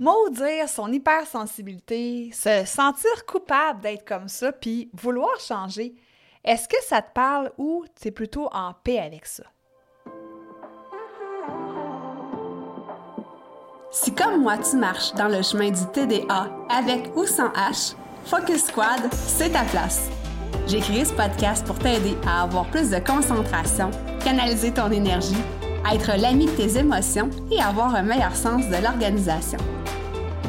maudire son hypersensibilité, se sentir coupable d'être comme ça, puis vouloir changer, est-ce que ça te parle ou tu es plutôt en paix avec ça? Si comme moi tu marches dans le chemin du TDA avec ou sans H, Focus Squad, c'est ta place. J'ai créé ce podcast pour t'aider à avoir plus de concentration, canaliser ton énergie, être l'ami de tes émotions et avoir un meilleur sens de l'organisation.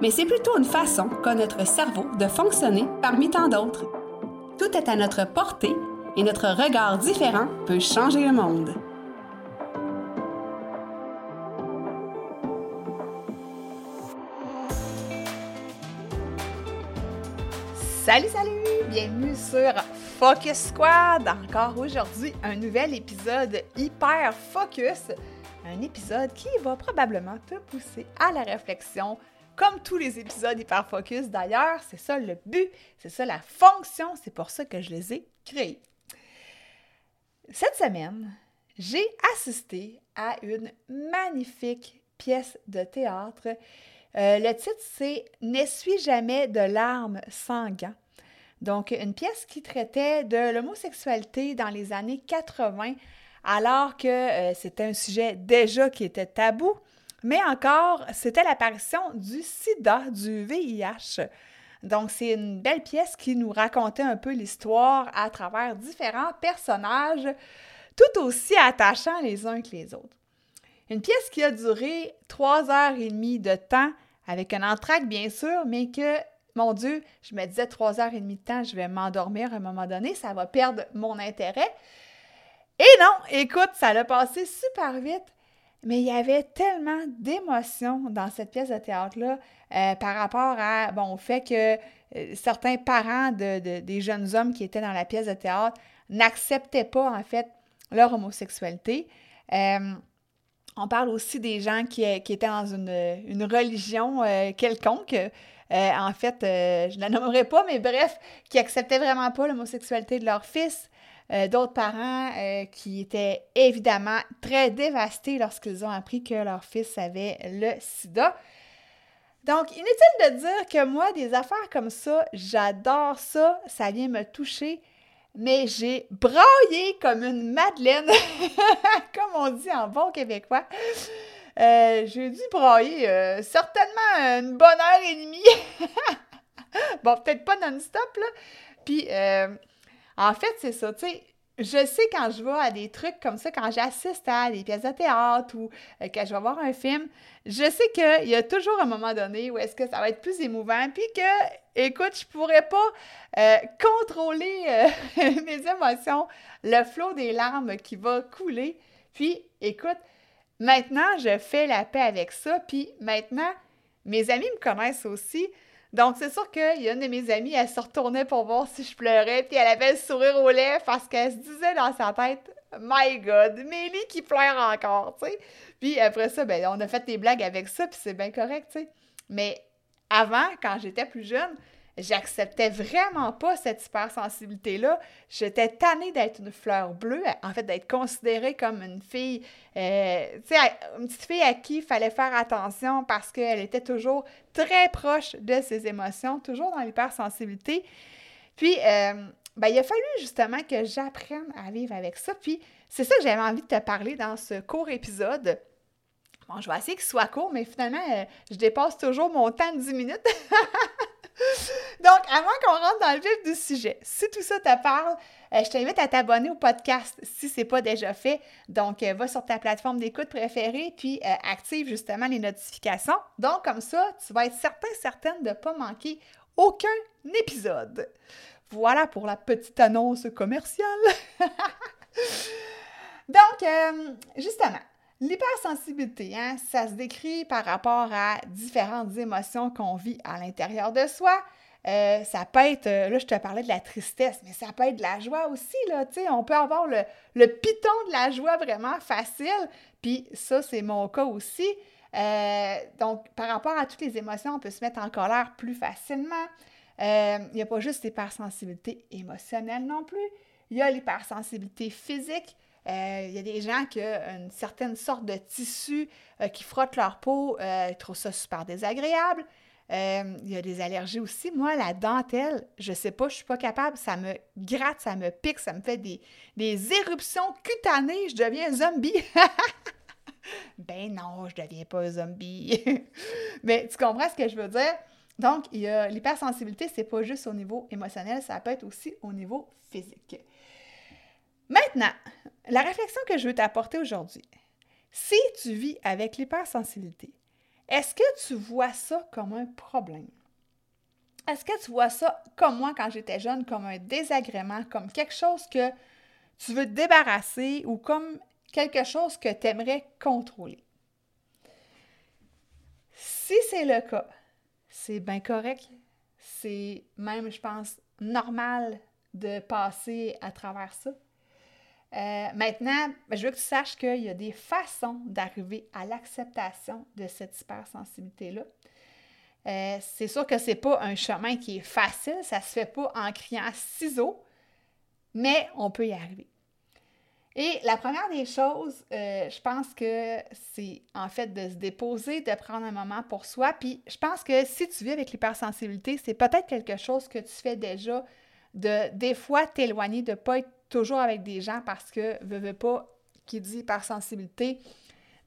mais c'est plutôt une façon qu'a notre cerveau de fonctionner parmi tant d'autres. Tout est à notre portée et notre regard différent peut changer le monde. Salut, salut! Bienvenue sur Focus Squad! Encore aujourd'hui, un nouvel épisode hyper focus. Un épisode qui va probablement te pousser à la réflexion, comme tous les épisodes hyper focus d'ailleurs. C'est ça le but, c'est ça la fonction, c'est pour ça que je les ai créés. Cette semaine, j'ai assisté à une magnifique pièce de théâtre euh, le titre, c'est N'essuie jamais de larmes sans gants. Donc, une pièce qui traitait de l'homosexualité dans les années 80, alors que euh, c'était un sujet déjà qui était tabou, mais encore, c'était l'apparition du sida, du VIH. Donc, c'est une belle pièce qui nous racontait un peu l'histoire à travers différents personnages, tout aussi attachants les uns que les autres. Une pièce qui a duré trois heures et demie de temps avec un entraque, bien sûr, mais que, mon Dieu, je me disais trois heures et demie de temps, je vais m'endormir à un moment donné, ça va perdre mon intérêt. Et non, écoute, ça l'a passé super vite, mais il y avait tellement d'émotions dans cette pièce de théâtre-là euh, par rapport à, bon, au fait que euh, certains parents de, des jeunes hommes qui étaient dans la pièce de théâtre n'acceptaient pas, en fait, leur homosexualité. Euh, on parle aussi des gens qui, étaient dans une, religion quelconque. En fait, je ne la nommerai pas, mais bref, qui acceptaient vraiment pas l'homosexualité de leur fils. D'autres parents qui étaient évidemment très dévastés lorsqu'ils ont appris que leur fils avait le sida. Donc, inutile de dire que moi, des affaires comme ça, j'adore ça, ça vient me toucher mais j'ai braillé comme une madeleine, comme on dit en bon québécois. Euh, j'ai dû brailler euh, certainement une bonne heure et demie. bon, peut-être pas non-stop, là. Puis, euh, en fait, c'est ça, tu sais, je sais quand je vais à des trucs comme ça, quand j'assiste à des pièces de théâtre ou euh, que je vais voir un film, je sais qu'il y a toujours un moment donné où est-ce que ça va être plus émouvant, puis que, écoute, je pourrais pas euh, contrôler euh, mes émotions, le flot des larmes qui va couler. Puis, écoute, maintenant, je fais la paix avec ça, puis maintenant, mes amis me connaissent aussi. Donc, c'est sûr qu'il y a une de mes amies, elle se retournait pour voir si je pleurais, puis elle avait le sourire au lait parce qu'elle se disait dans sa tête My God, Mélie qui pleure encore, tu sais. Puis après ça, ben, on a fait des blagues avec ça, puis c'est bien correct, tu sais. Mais avant, quand j'étais plus jeune, j'acceptais vraiment pas cette hypersensibilité-là. J'étais tannée d'être une fleur bleue, en fait, d'être considérée comme une fille, euh, tu sais, une petite fille à qui il fallait faire attention parce qu'elle était toujours très proche de ses émotions, toujours dans l'hypersensibilité. Puis, euh, ben, il a fallu justement que j'apprenne à vivre avec ça. Puis, c'est ça que j'avais envie de te parler dans ce court épisode. Bon, je vais essayer qu'il soit court, mais finalement, euh, je dépasse toujours mon temps de 10 minutes. Donc, avant qu'on rentre dans le vif du sujet, si tout ça te parle, euh, je t'invite à t'abonner au podcast si ce n'est pas déjà fait. Donc, euh, va sur ta plateforme d'écoute préférée, puis euh, active justement les notifications. Donc, comme ça, tu vas être certain, certaine de ne pas manquer aucun épisode. Voilà pour la petite annonce commerciale. Donc, justement, L'hypersensibilité, hein, ça se décrit par rapport à différentes émotions qu'on vit à l'intérieur de soi. Euh, ça peut être, euh, là je te parlais de la tristesse, mais ça peut être de la joie aussi, là, tu sais, on peut avoir le, le, piton de la joie vraiment facile, puis ça, c'est mon cas aussi. Euh, donc, par rapport à toutes les émotions, on peut se mettre en colère plus facilement. Il n'y a pas juste l'hypersensibilité émotionnelle non plus, il y a l'hypersensibilité physique. Il y a des gens qui ont une certaine sorte de tissu qui frotte leur peau, ils trouvent ça super désagréable. Euh, il y a des allergies aussi. Moi, la dentelle, je sais pas, je suis pas capable. Ça me gratte, ça me pique, ça me fait des, des éruptions cutanées. Je deviens zombie. ben non, je deviens pas zombie. Mais tu comprends ce que je veux dire? Donc, l'hypersensibilité, c'est pas juste au niveau émotionnel, ça peut être aussi au niveau physique. Maintenant, la réflexion que je veux t'apporter aujourd'hui. Si tu vis avec l'hypersensibilité, est-ce que tu vois ça comme un problème? Est-ce que tu vois ça, comme moi quand j'étais jeune, comme un désagrément, comme quelque chose que tu veux te débarrasser ou comme quelque chose que tu aimerais contrôler? Si c'est le cas, c'est bien correct. C'est même, je pense, normal de passer à travers ça. Euh, maintenant, je veux que tu saches qu'il y a des façons d'arriver à l'acceptation de cette hypersensibilité-là. Euh, c'est sûr que ce n'est pas un chemin qui est facile, ça ne se fait pas en criant ciseaux, mais on peut y arriver. Et la première des choses, euh, je pense que c'est en fait de se déposer, de prendre un moment pour soi. Puis je pense que si tu vis avec l'hypersensibilité, c'est peut-être quelque chose que tu fais déjà de des fois t'éloigner, de ne pas être toujours avec des gens parce que, veux, qui dit hypersensibilité,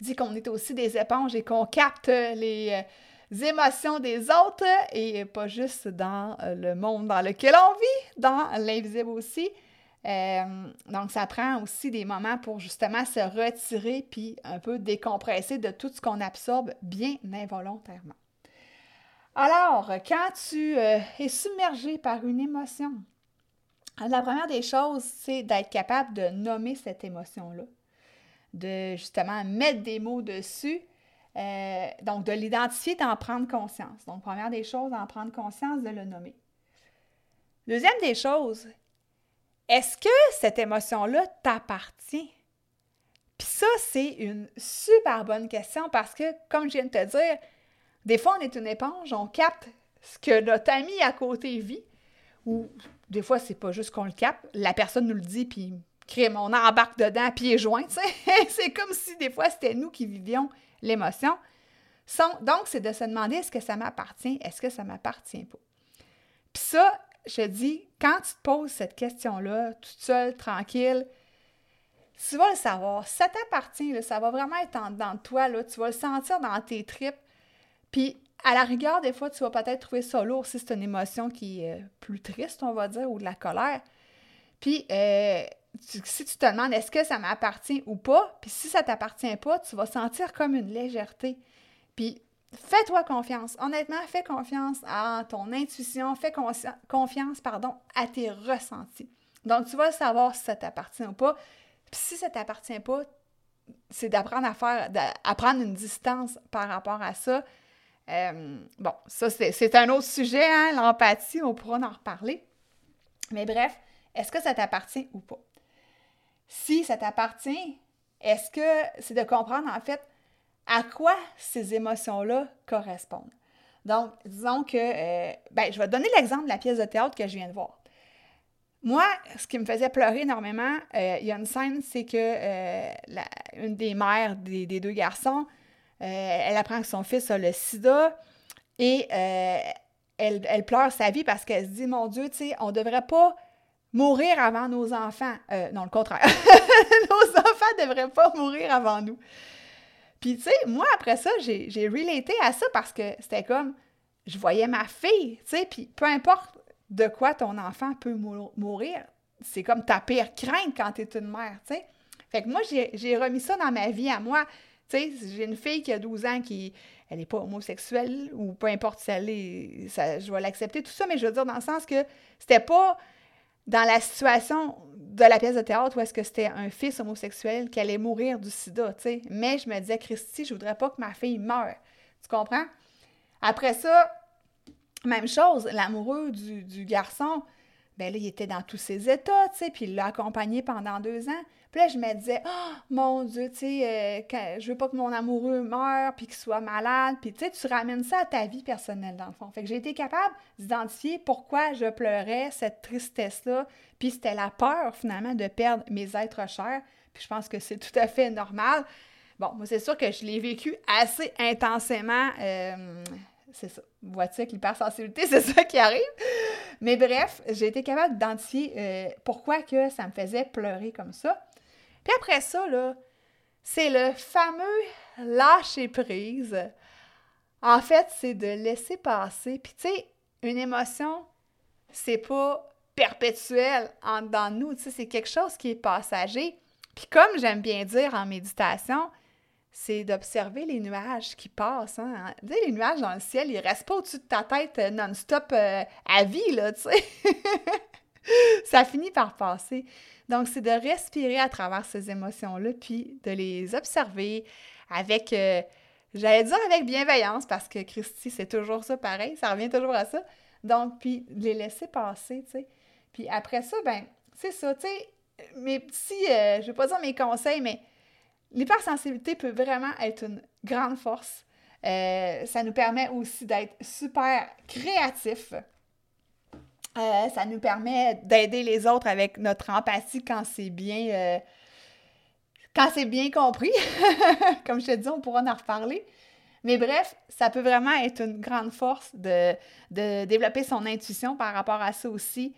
dit qu'on est aussi des éponges et qu'on capte les, euh, émotions des autres et pas juste dans euh, le monde dans lequel on vit, dans l'invisible aussi. Euh, donc, ça prend aussi des moments pour justement se retirer puis un peu décompresser de tout ce qu'on absorbe bien involontairement. Alors, quand tu es submergé par une émotion, la première des choses, c'est d'être capable de nommer cette émotion-là, de justement mettre des mots dessus, euh, donc de l'identifier, d'en prendre conscience. Donc, première des choses, d'en prendre conscience, de le nommer. Deuxième des choses, est-ce que cette émotion-là t'appartient? Puis ça, c'est une super bonne question parce que, comme je viens de te dire, des fois, on est une éponge, on capte ce que notre ami à côté vit, ou des fois, c'est pas juste qu'on le capte, la personne nous le dit, puis crée on embarque dedans, pieds joints. c'est comme si des fois, c'était nous qui vivions l'émotion. Donc, c'est de se demander est-ce que ça m'appartient, est-ce que ça m'appartient pas? Puis ça, je dis, quand tu te poses cette question-là, toute seule, tranquille, tu vas le savoir. Ça t'appartient, ça va vraiment être en dedans de toi, là, tu vas le sentir dans tes tripes. Puis à la rigueur, des fois, tu vas peut-être trouver ça lourd si c'est une émotion qui est euh, plus triste, on va dire, ou de la colère. Puis, euh, si tu te demandes est-ce que ça m'appartient ou pas, puis si ça t'appartient pas, tu vas sentir comme une légèreté. Puis, fais-toi confiance. Honnêtement, fais confiance à ton intuition, fais confiance, pardon, à tes ressentis. Donc, tu vas savoir si ça t'appartient ou pas. Puis, si ça t'appartient pas, c'est d'apprendre à faire, à prendre une distance par rapport à ça euh, bon, ça, c'est un autre sujet, hein, l'empathie, on pourra en reparler. Mais bref, est-ce que ça t'appartient ou pas? Si ça t'appartient, est-ce que c'est de comprendre en fait à quoi ces émotions-là correspondent? Donc, disons que, euh, ben, je vais te donner l'exemple de la pièce de théâtre que je viens de voir. Moi, ce qui me faisait pleurer énormément, euh, il y a une scène, c'est que une des mères des, deux garçons elle apprend que son fils a le sida et euh, elle, pleure sa vie parce qu'elle se dit, mon Dieu, tu sais, on devrait pas mourir avant nos enfants. Euh, non, le contraire. nos enfants ne devraient pas mourir avant nous. Puis, tu sais, moi, après ça, j'ai, j'ai relaté à ça parce que c'était comme, je voyais ma fille, tu sais, puis peu importe de quoi ton enfant peut mourir, c'est comme ta pire crainte quand tu es une mère, tu sais. Fait que moi, j'ai, j'ai remis ça dans ma vie à moi. Tu j'ai une fille qui a 12 ans qui elle n'est pas homosexuelle ou peu importe si elle est, ça, je vais l'accepter, tout ça, mais je veux dire dans le sens que c'était pas dans la situation de la pièce de théâtre où est-ce que c'était un fils homosexuel qui allait mourir du sida. Mais je me disais, Christy, je voudrais pas que ma fille meure. Tu comprends? Après ça, même chose, l'amoureux du, du garçon, ben là, il était dans tous ses états, puis il l'a accompagné pendant deux ans. Là, je me disais, oh mon Dieu, tu sais, euh, je veux pas que mon amoureux meure, puis qu'il soit malade. Puis tu sais, tu ramènes ça à ta vie personnelle, dans le fond. Fait que j'ai été capable d'identifier pourquoi je pleurais, cette tristesse-là. Puis c'était la peur, finalement, de perdre mes êtres chers. Puis je pense que c'est tout à fait normal. Bon, moi, c'est sûr que je l'ai vécu assez intensément. Euh, c'est ça. Vois-tu avec l'hypersensibilité, c'est ça qui arrive. Mais bref, j'ai été capable d'identifier euh, pourquoi que ça me faisait pleurer comme ça. Puis après ça, là, c'est le fameux lâcher prise. En fait, c'est de laisser passer. Puis tu sais, une émotion, c'est pas perpétuel dans nous, tu sais, c'est quelque chose qui est passager. Puis comme j'aime bien dire en méditation, c'est d'observer les nuages qui passent. Hein. Tu sais, les nuages dans le ciel, ils restent pas au-dessus de ta tête euh, non-stop euh, à vie, là, tu sais. Ça finit par passer. Donc, c'est de respirer à travers ces émotions-là, puis de les observer avec, euh, j'allais dire avec bienveillance, parce que Christy, c'est toujours ça pareil, ça revient toujours à ça. Donc, puis les laisser passer, tu sais. Puis après ça, ben, c'est ça, tu sais, mes petits, euh, je vais pas dire mes conseils, mais l'hypersensibilité peut vraiment être une grande force. Euh, ça nous permet aussi d'être super créatifs. Euh, ça nous permet d'aider les autres avec notre empathie quand c'est bien, euh, quand c'est bien compris. Comme je te dis, on pourra en reparler. Mais bref, ça peut vraiment être une grande force de, développer son intuition par rapport à ça aussi.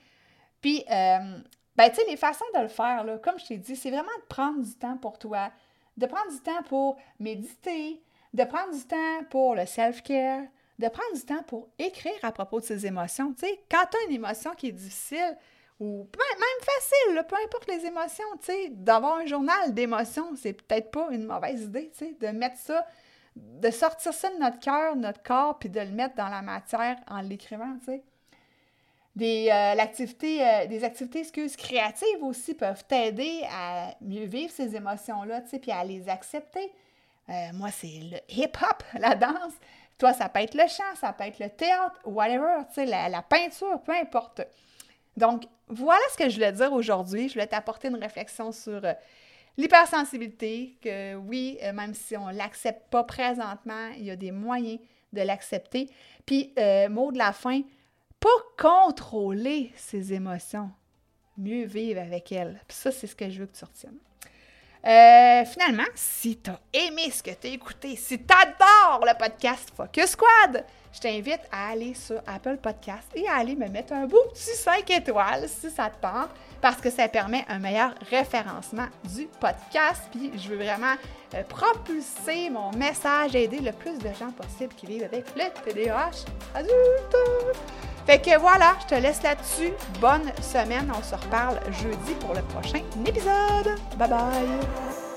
Puis, euh, ben, tu sais, les façons de le faire, là, comme je t'ai dit, c'est vraiment de prendre du temps pour toi, de prendre du temps pour méditer, de prendre du temps pour le self-care, de prendre du temps pour écrire à propos de ses émotions. Tu quand tu as une émotion qui est difficile, ou même facile, peu importe les émotions, tu sais, d'avoir un journal d'émotions, c'est peut-être pas une mauvaise idée, tu de mettre ça, de sortir ça de notre cœur, notre corps, puis de le mettre dans la matière en l'écrivant, tu sais. Des, euh, euh, des activités excuses créatives aussi peuvent t'aider à mieux vivre ces émotions-là, tu sais, puis à les accepter. Euh, moi, c'est le hip-hop, la danse. Toi, ça peut être le chant, ça peut être le théâtre, whatever, tu sais, la, peinture, peu importe. Donc, voilà ce que je voulais dire aujourd'hui. Je voulais t'apporter une réflexion sur euh, l'hypersensibilité, que oui, euh, même si on ne l'accepte pas présentement, il y a des moyens de l'accepter. Puis, euh, mot de la fin, pas contrôler ses émotions, mieux vivre avec elles. Puis ça, c'est ce que je veux que tu retiennes. Euh, finalement, si tu as aimé ce que tu as écouté, si tu adores le podcast Focus Squad, je t'invite à aller sur Apple Podcast et à aller me mettre un beau petit 5 étoiles si ça te tente, parce que ça permet un meilleur référencement du podcast. Puis je veux vraiment euh, propulser mon message, aider le plus de gens possible qui vivent avec le TDAH adulte. Fait que voilà, je te laisse là-dessus. Bonne semaine. On se reparle jeudi pour le prochain épisode. Bye bye.